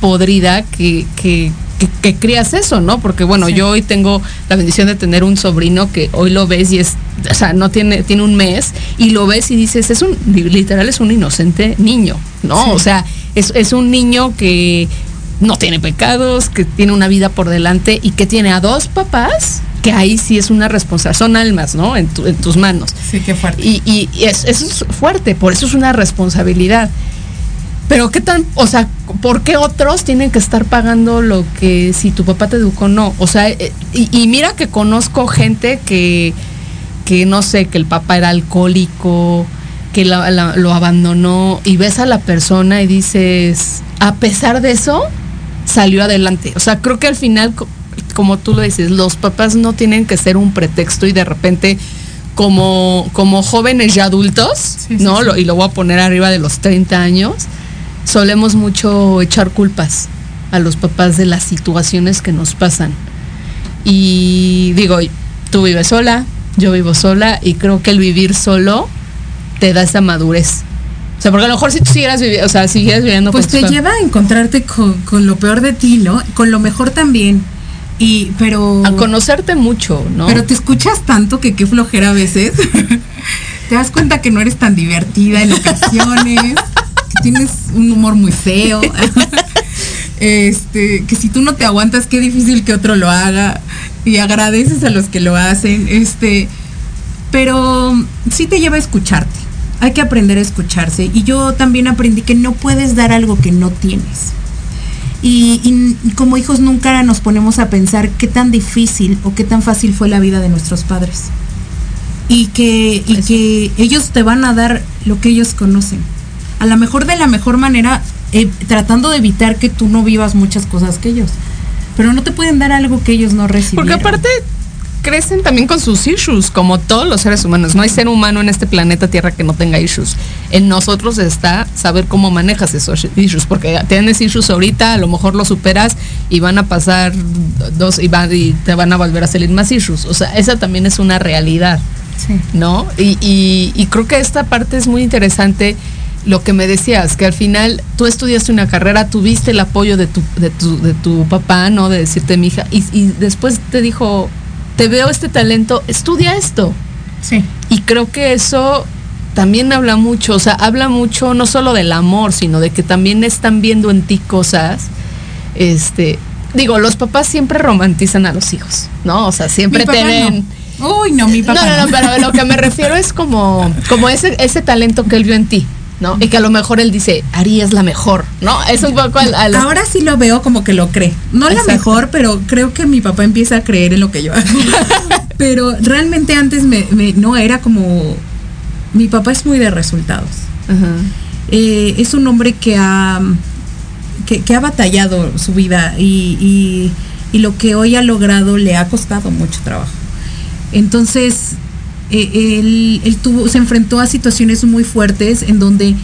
podrida que, que, que, que crías eso, ¿no? Porque bueno, Sí. yo hoy tengo la bendición de tener un sobrino que hoy lo ves y es, o sea, no tiene, tiene un mes y lo ves y dices, es un, literal es un inocente niño, ¿no? Sí. O sea, es, es un niño que no tiene pecados, que tiene una vida por delante y que tiene a dos papás, que ahí sí es una responsabilidad, son almas, ¿no? En, tu- en tus manos. Sí, qué fuerte. Y, y- y es- eso es fuerte, por eso es una responsabilidad. Pero qué tan, o sea, ¿por qué otros tienen que estar pagando lo que si tu papá te educó no? O sea, eh, y, y mira que conozco gente que, que no sé, que el papá era alcohólico, que la- la- lo abandonó y ves a la persona y dices, a pesar de eso, salió adelante. O sea, creo que al final, como tú lo dices, los papás no tienen que ser un pretexto y de repente como, como jóvenes ya adultos, Sí, ¿no? sí. Y lo voy a poner arriba de los 30 años, solemos mucho echar culpas a los papás de las situaciones que nos pasan. Y digo, tú vives sola, yo vivo sola y creo que el vivir solo te da esa madurez. O sea, porque a lo mejor si tú siguieras viviendo, o sea, siguieras viviendo Pues te lleva a encontrarte con, con lo peor de ti, ¿no? Con lo mejor también. Y, pero. a conocerte mucho, ¿no? Pero te escuchas tanto que qué flojera a veces. te das cuenta que no eres tan divertida en ocasiones, que tienes un humor muy feo. este, que si tú no te aguantas, qué difícil que otro lo haga. Y agradeces a los que lo hacen. Este, pero sí te lleva a escucharte. Hay que aprender a escucharse. Y yo también aprendí que no puedes dar algo que no tienes. Y, y- y como hijos nunca nos ponemos a pensar qué tan difícil o qué tan fácil fue la vida de nuestros padres. Y que, y Eso. que ellos te van a dar lo que ellos conocen. A lo mejor de la mejor manera, eh, tratando de evitar que tú no vivas muchas cosas que ellos. Pero no te pueden dar algo que ellos no recibieron. Porque aparte crecen también con sus issues, como todos los seres humanos. No hay ser humano en este planeta Tierra que no tenga issues. En nosotros está saber cómo manejas esos issues, porque tienes issues ahorita, a lo mejor los superas y van a pasar dos y, van, y te van a volver a salir más issues. O sea, esa también es una realidad. Sí. ¿no? Y, y- y creo que esta parte es muy interesante lo que me decías, que al final tú estudiaste una carrera, tuviste el apoyo de tu, de tu, de tu papá, ¿no? De decirte, mi hija, y, y después te dijo, te veo este talento, estudia esto. Sí. Y creo que eso también habla mucho, o sea, habla mucho no solo del amor, sino de que también están viendo en ti cosas, este, digo, los papás siempre romantizan a los hijos, ¿no? O sea, siempre te ven. no. Uy, no, mi papá. No, no, no, pero lo que me refiero es como, como ese, ese talento que él vio en ti, ¿no? Y que a lo mejor él dice, Ari es la mejor, ¿no? Es un poco al, al- Ahora sí lo veo como que lo cree. No la Exacto. mejor, pero creo que mi papá empieza a creer en lo que yo hago. pero realmente antes me, me- no era como. Mi papá es muy de resultados. Ajá. Eh, es un hombre que ha, que, que ha batallado su vida y, y- y lo que hoy ha logrado le ha costado mucho trabajo. Entonces, eh, él, él tuvo, se enfrentó a situaciones muy fuertes en donde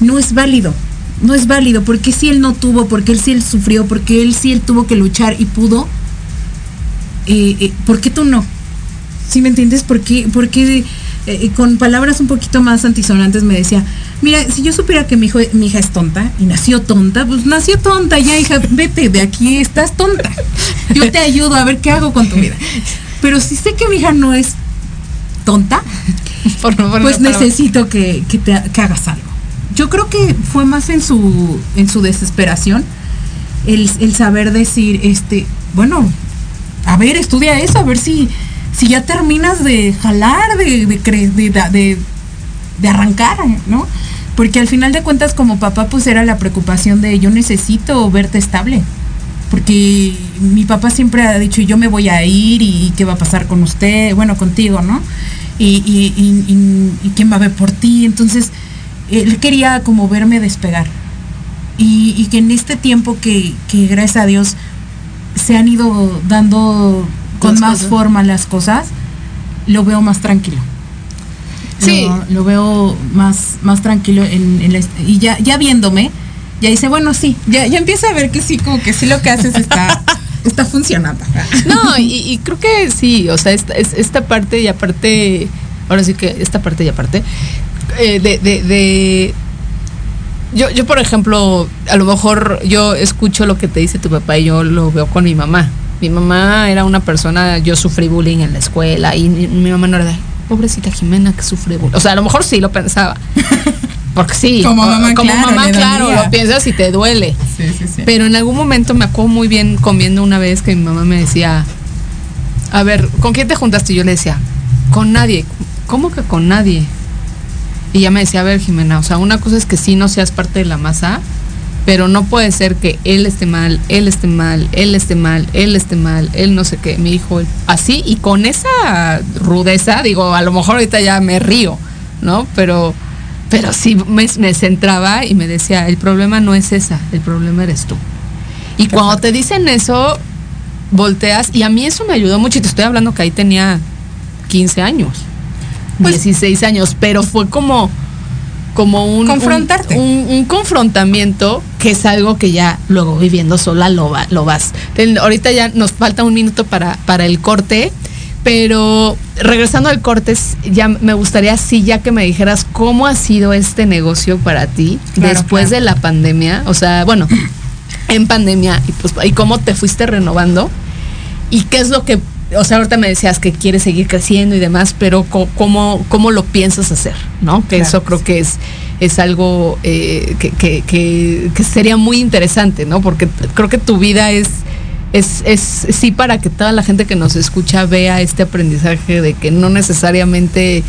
no es válido, no es válido, porque si él no tuvo, porque él sí él sufrió, porque él sí él tuvo que luchar y pudo, eh, eh, ¿por qué tú no? ¿Sí me entiendes? Porque, porque eh, con palabras un poquito más antisonantes me decía, mira, si yo supiera que mi, hijo, mi hija es tonta y nació tonta, pues nació tonta, ya hija, vete de aquí, estás tonta. Yo te ayudo a ver qué hago con tu vida. Pero si sé que mi hija no es tonta, Por favor, pues necesito que, que te, que hagas algo. Yo creo que fue más en su, en su desesperación el, el saber decir, este, bueno, a ver, estudia eso, a ver si, si ya terminas de jalar, de, de- de arrancar, ¿no? Porque al final de cuentas como papá pues era la preocupación de yo necesito verte estable. Porque mi papá siempre ha dicho yo me voy a ir y qué va a pasar con usted, bueno, contigo, ¿no? Y, y, y- quién va a ver por ti. Entonces, él quería como verme despegar. Y, que en este tiempo que, que gracias a Dios se han ido dando con Las más cosas. forma las cosas, lo veo más tranquilo. Sí. Lo, lo veo más, más tranquilo en, en la est- y ya, ya viéndome, ya dice, bueno, sí, ya, ya empieza a ver que sí, como que sí lo que haces está, está funcionando. No, y, y creo que sí, o sea, esta, es- esta parte y aparte, ahora sí que esta parte y aparte, eh, de, de, de- yo, yo, por ejemplo, a lo mejor yo escucho lo que te dice tu papá y yo lo veo con mi mamá. Mi mamá era una persona, yo sufrí bullying en la escuela y mi, mi mamá no era de, pobrecita Jimena que sufre bullying. O sea, a lo mejor sí lo pensaba. Porque sí, Como mamá, como claro, mamá, claro, lo piensas y te duele. Sí, sí, sí. Pero en algún momento me acuerdo muy bien comiendo una vez que mi mamá me decía, a ver, ¿con quién te juntaste? Y yo le decía, con nadie. ¿Cómo que con nadie? Y ella me decía, a ver, Jimena, o sea, una cosa es que sí no seas parte de la masa, pero no puede ser que él esté mal, él esté mal, él esté mal, él esté mal, él no sé qué, mi hijo, él- así, y con esa rudeza, digo, a lo mejor ahorita ya me río, ¿no? Pero, pero sí me, me centraba y me decía, el problema no es esa, el problema eres tú. Y cuando te dicen eso, volteas, y a mí eso me ayudó mucho, y te estoy hablando que ahí tenía 15 años, Pues- 16 años, pero fue como como un Confrontarte. un, un- un confrontamiento que es algo que ya luego viviendo sola lo, va- lo vas. Ahorita ya nos falta un minuto para, para el corte, pero regresando al corte, s- ya me gustaría sí ya que me dijeras cómo ha sido este negocio para ti Claro, después claro. de la pandemia, o sea, bueno, en pandemia y pues y cómo te fuiste renovando y qué es lo que o sea, ahorita me decías que quieres seguir creciendo y demás, pero cómo, cómo lo piensas hacer, ¿no? Que Claro eso creo sí. que es, es algo eh, que, que- que- que sería muy interesante, ¿no? Porque creo que tu vida es, es, es sí para que toda la gente que nos escucha vea este aprendizaje de que no necesariamente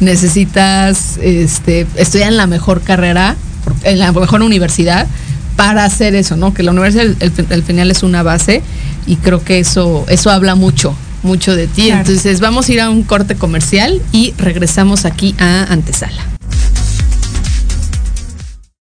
necesitas este, estudiar en la mejor carrera, en la mejor universidad, para hacer eso, ¿no? Que la universidad al- al- al final es una base y creo que eso, eso habla mucho, mucho de ti. Claro. Entonces vamos a ir a un corte comercial y regresamos aquí a Antesala.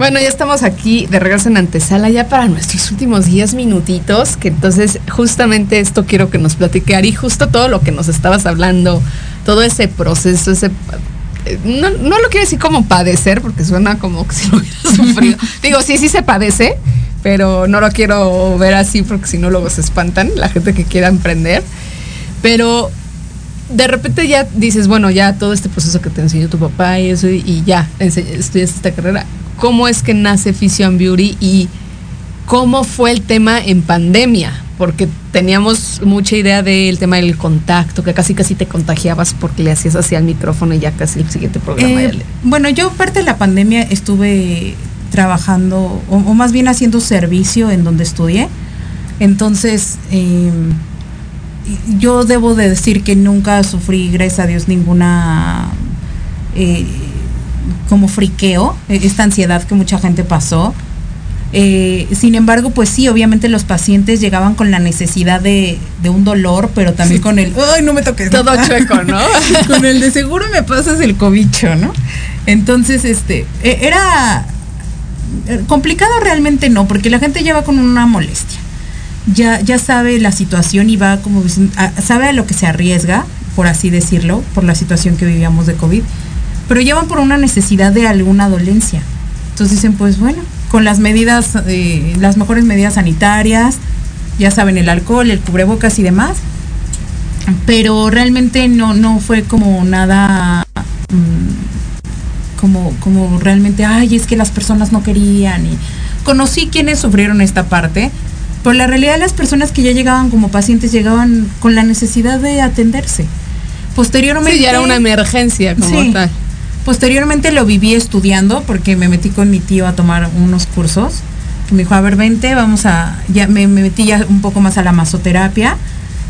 Bueno, ya estamos aquí de regreso en antesala ya para nuestros últimos 10 minutitos, que entonces justamente esto quiero que nos platique Ari, justo todo lo que nos estabas hablando, todo ese proceso, ese eh, no, no lo quiero decir como padecer, porque suena como que si lo hubiera sufrido. Digo, sí, sí se padece, pero no lo quiero ver así porque si no luego se espantan la gente que quiera emprender. Pero de repente ya dices, bueno, ya todo este proceso que te enseñó tu papá y eso, y ya estudias esta carrera cómo es que nace Fission Beauty y cómo fue el tema en pandemia, porque teníamos mucha idea del tema del contacto, que casi casi te contagiabas porque le hacías así al micrófono y ya casi el siguiente programa. Eh, bueno, yo parte de la pandemia estuve trabajando, o, más bien haciendo servicio en donde estudié. Entonces, em, yo debo de decir que nunca sufrí, gracias a Dios, ninguna... Eh, como friqueo, e, esta ansiedad que mucha gente pasó. Eh, sin embargo, pues sí, obviamente los pacientes llegaban con la necesidad de, un dolor, pero también con el, ay, no me toques. Todo chueco, ¿no? con el de seguro me pasas el cobicho, ¿no? Entonces, este, e, era complicado realmente no, porque la gente lleva con una molestia. Ya, ya sabe la situación y va como, sabe a lo que se arriesga, por así decirlo, por la situación que vivíamos de COVID pero llevan por una necesidad de alguna dolencia. Entonces dicen, pues bueno, con las medidas, eh, las mejores medidas sanitarias, ya saben, el alcohol, el cubrebocas y demás, pero realmente no, no fue como nada, mm, como, como realmente, ay, es que las personas no querían. Y conocí quienes sufrieron esta parte, pero la realidad las personas que ya llegaban como pacientes llegaban con la necesidad de atenderse. Posteriormente... Sí, ya era una emergencia como tal. Posteriormente lo viví estudiando porque me metí con mi tío a tomar unos cursos. Me dijo, a ver, vente, vamos a, ya me, metí ya un poco más a la masoterapia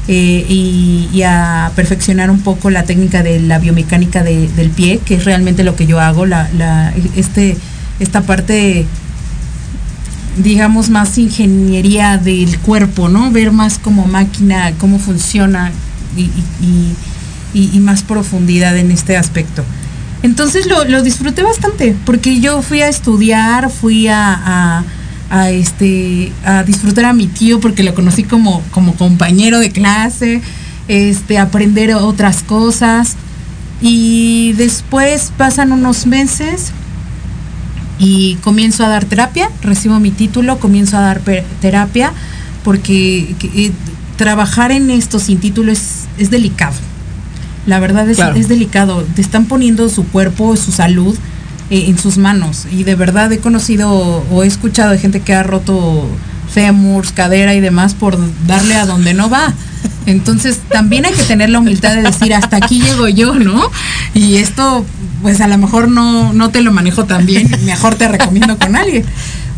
eh, y, a perfeccionar un poco la técnica de la biomecánica del pie, que es realmente lo que yo hago, este, esta parte, digamos, más ingeniería del cuerpo, ¿no? Ver más como máquina, cómo funciona y más profundidad en este aspecto. Entonces lo, disfruté bastante, porque yo fui a estudiar, fui a, este, a disfrutar a mi tío porque lo conocí como, como compañero de clase, este, aprender otras cosas. Y después pasan unos meses y comienzo a dar terapia, recibo mi título, comienzo a dar terapia, porque eh, trabajar en esto sin título es delicado la verdad es, es delicado. Te están poniendo su cuerpo, su salud eh, en sus manos. Y de verdad he conocido o he escuchado de gente que ha roto fémurs, cadera y demás por darle a donde no va. Entonces también hay que tener la humildad de decir hasta aquí llego yo, ¿no? Y esto, pues a lo mejor no, no te lo manejo tan bien, mejor te recomiendo con alguien.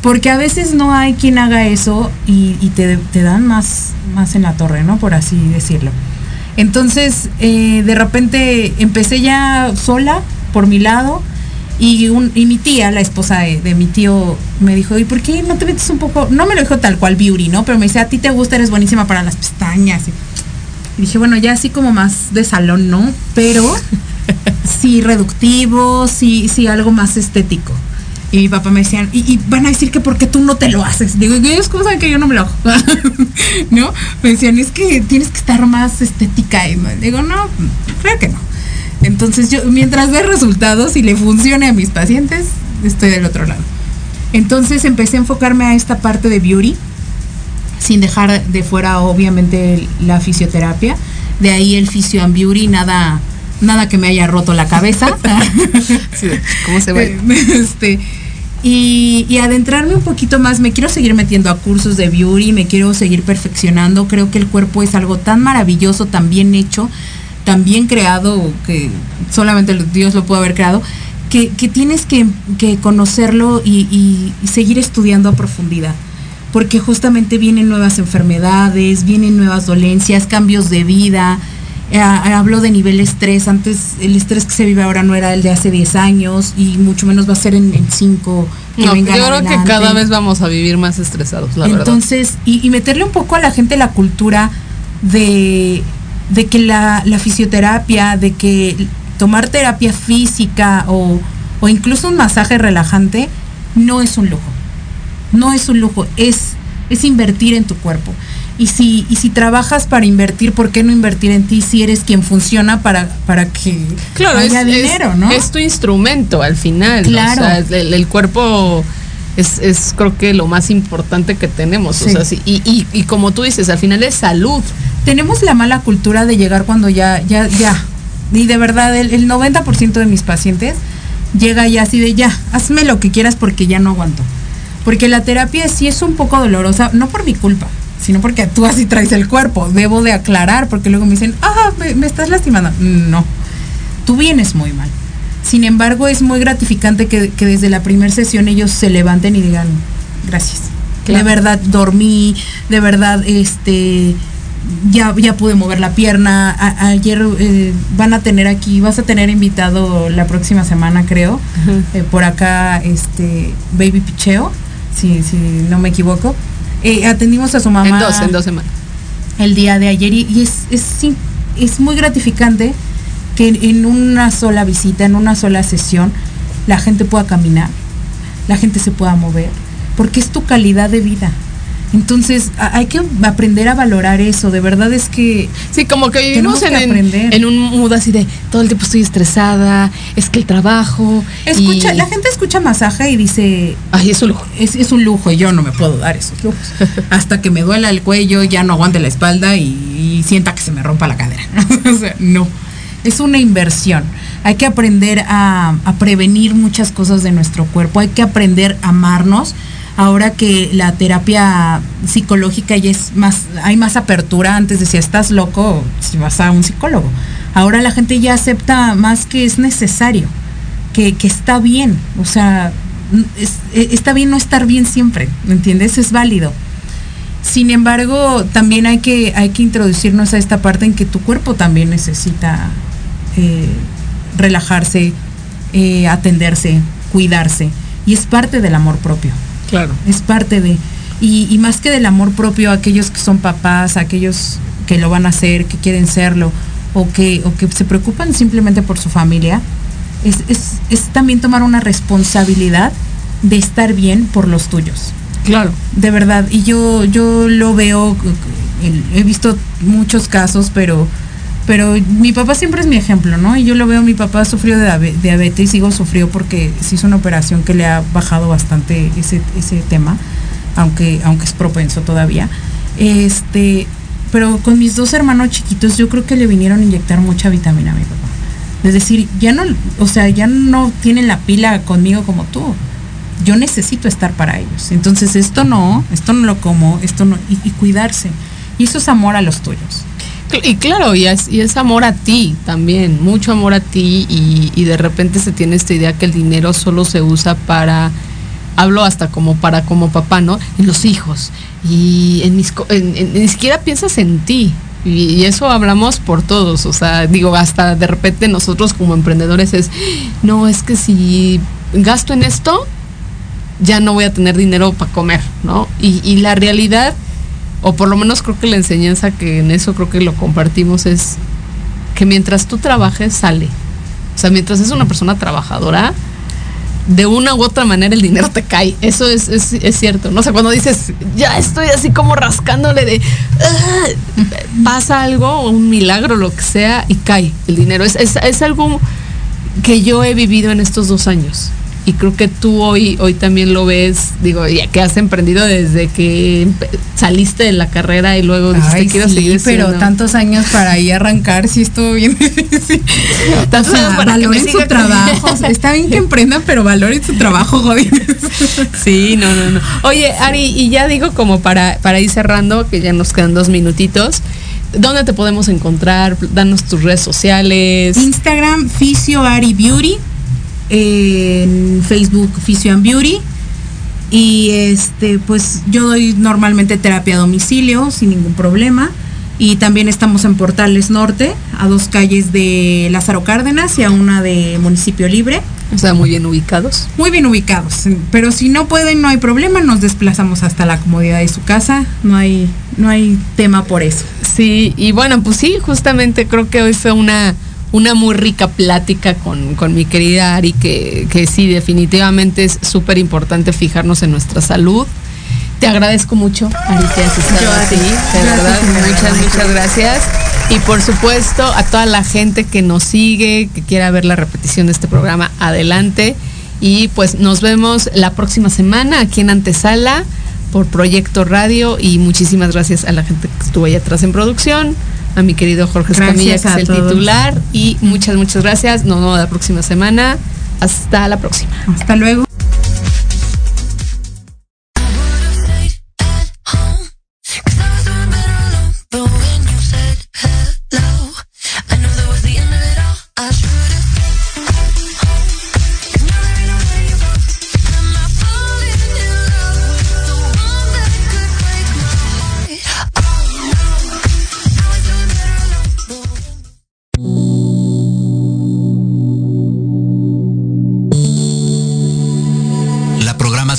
Porque a veces no hay quien haga eso y, te, te, dan más, más en la torre, ¿no? Por así decirlo. Entonces, eh, de repente empecé ya sola, por mi lado, Y, un, y mi tía, la esposa de, de mi tío, me dijo, ¿y por qué no te metes un poco? No me lo dijo tal cual beauty, ¿no? Pero me dice, a ti te gusta, eres buenísima para las pestañas. Y dije, bueno, ya así como más de salón, ¿no? Pero sí reductivo, sí, sí algo más estético. Y mi papá me decían, y, y van a decir que por qué tú no te lo haces. Digo, ¿y ellos cómo saben que yo no me lo hago? ¿No? Me decían, es que tienes que estar más estética. Y me- digo, no, creo que no. Entonces yo, mientras ve resultados y le funcione a mis pacientes, estoy del otro lado. Entonces empecé a enfocarme a esta parte de beauty, sin dejar de fuera obviamente la fisioterapia. De ahí el fisio and beauty, nada, nada que me haya roto la cabeza. ¿Cómo se ve? este, y, adentrarme un poquito más, me quiero seguir metiendo a cursos de beauty, me quiero seguir perfeccionando. Creo que el cuerpo es algo tan maravilloso, tan bien hecho, tan bien creado, que solamente Dios lo puede haber creado, que, que tienes que, que conocerlo y seguir estudiando a profundidad. Porque justamente vienen nuevas enfermedades, vienen nuevas dolencias, cambios de vida. Eh, hablo de nivel estrés. Antes el estrés que se vive ahora no era el de hace 10 años y mucho menos va a ser en 5 que No, yo creo que cada vez vamos a vivir más estresados, la verdad. Entonces, y, y meterle un poco a la gente la cultura de, de que la, la fisioterapia, de que tomar terapia física o, o incluso un masaje relajante no es un lujo. No es un lujo, es, es invertir en tu cuerpo. Y si, y si trabajas para invertir, ¿por qué no invertir en ti si eres quien funciona para, para que Claro, es, haya es- dinero, ¿no? es tu instrumento al final. ¿no? Claro. O sea, el, el cuerpo es, es creo que lo más importante que tenemos. O Sí. sea, sí, y, y, y como tú dices, al final es salud. tenemos la mala cultura de llegar cuando ya, ya, ya. Y de verdad, el, el 90% de mis pacientes llega ya así de ya, hazme lo que quieras porque ya no aguanto. Porque la terapia sí es un poco dolorosa, no por mi culpa, sino porque tú así traes el cuerpo. Debo de aclarar, porque luego me dicen, ah, me, me estás lastimando. No, tú vienes muy mal. Sin embargo, es muy gratificante que, que desde la primera sesión ellos se levanten y digan, gracias. Claro. De verdad dormí, de verdad, este, ya, ya pude mover la pierna. A- ayer eh, van a tener aquí, vas a tener invitado la próxima semana, creo, eh, por acá, este, Baby Picheo, si, si no me equivoco. Eh, atendimos a su mamá En dos, en dos semanas. el día de ayer y, y es, es, sí, es muy gratificante que en, en una sola visita, en una sola sesión, la gente pueda caminar, la gente se pueda mover, porque es tu calidad de vida. Entonces hay que aprender a valorar eso, de verdad es que... Sí, como que vivimos en, en, un mood así de todo el tiempo estoy estresada, es que el trabajo. Escucha, y- la gente escucha masaje y dice, Ay, es un lujo. es, es un lujo y yo no me puedo dar esos lujos. Hasta que me duela el cuello, ya no aguante la espalda y, y sienta que se me rompa la cadera. o sea, no. Es una inversión. Hay que aprender a, a prevenir muchas cosas de nuestro cuerpo. Hay que aprender a amarnos. Ahora que la terapia psicológica ya es más, hay más apertura. Antes decía, estás loco si vas a un psicólogo. Ahora la gente ya acepta más que es necesario que, que está bien, o sea, eh, está bien no estar bien siempre, ¿me entiendes? Es válido. Sin embargo, también hay que, hay que introducirnos a esta parte en que tu cuerpo también necesita eh, relajarse, eh, atenderse, cuidarse. Y es parte del amor propio Claro. es parte de y, y más que del amor propio aquellos que son papás aquellos que lo van a hacer que quieren serlo o que o que se preocupan simplemente por su familia es, es, es también tomar una responsabilidad de estar bien por los tuyos Claro. de verdad y yo yo lo veo he visto muchos casos pero pero mi papá siempre es mi ejemplo no y yo lo veo mi papá sufrió de diabe- diabetes y sigo sufrió porque se hizo una operación que le ha bajado bastante ese ese tema aunque aunque es propenso todavía este pero con mis dos hermanos chiquitos yo creo que le vinieron a inyectar mucha vitamina a mi papá es decir ya no o sea ya no tienen la pila conmigo como tú yo necesito estar para ellos. Entonces esto no, esto no lo como, esto no, y cuidarse. Y eso es amor a los tuyos. Y claro, y es, amor a ti también, mucho amor a ti y, de repente se tiene esta idea que el dinero solo se usa para, hablo hasta como para como papá, ¿no? En los hijos y en mis, en- ni siquiera piensas en ti, Y, eso hablamos por todos, o sea, digo, hasta de repente nosotros como emprendedores es, no, es que si gasto en esto, ya no voy a tener dinero para comer, ¿no? Y la realidad, o por lo menos creo que la enseñanza que en eso creo que lo compartimos es que mientras tú trabajes, sale. O sea, mientras es una persona trabajadora, de una u otra manera el dinero te cae. Eso es, es, cierto. No sé, cuando dices, ya estoy así como rascándole de, ah", pasa algo, un milagro, lo que sea, y cae el dinero. Es, es algo que yo he vivido en estos dos años y creo que tú hoy, hoy también lo ves, digo, ya que has emprendido desde que saliste de la carrera y luego dijiste que ibas a seguir pero tantos años para ahí arrancar, sí estuvo bien difícil. Tantos años para valoren su trabajo. está bien que emprendan, pero valoren su trabajo, joder. Sí, no, no, no. Oye, Ari, y ya digo como para, para ir cerrando, que ya nos quedan dos minutitos. ¿Dónde te podemos encontrar? Danos tus redes sociales. Instagram, Fisio Ari Beauty en Facebook Physio and Beauty. Y este, pues yo doy normalmente terapia a domicilio sin ningún problema. Y también estamos en Portales Norte, a dos calles de Lázaro Cárdenas y a una de Municipio Libre. O sea, muy bien ubicados. Muy bien ubicados. Pero si no pueden, no hay problema, nos desplazamos hasta la comodidad de su casa. No hay, no hay tema por eso. Sí, y bueno, pues sí, justamente creo que hoy fue una una muy rica plática con, mi querida Ari, que, que sí, definitivamente es súper importante fijarnos en nuestra salud. Te agradezco mucho, Ari, que has estado aquí. De verdad, muchas, muchas gracias. Y por supuesto, a toda la gente que nos sigue, que quiera ver la repetición de este programa, adelante. Y pues nos vemos la próxima semana aquí en Antesala por Proyecto Radio. Y muchísimas gracias a la gente que estuvo ahí atrás en producción a mi querido Jorge Escamilla, que es el titular. Y muchas, muchas gracias. Nos vemos la próxima semana. Hasta la próxima. Hasta luego.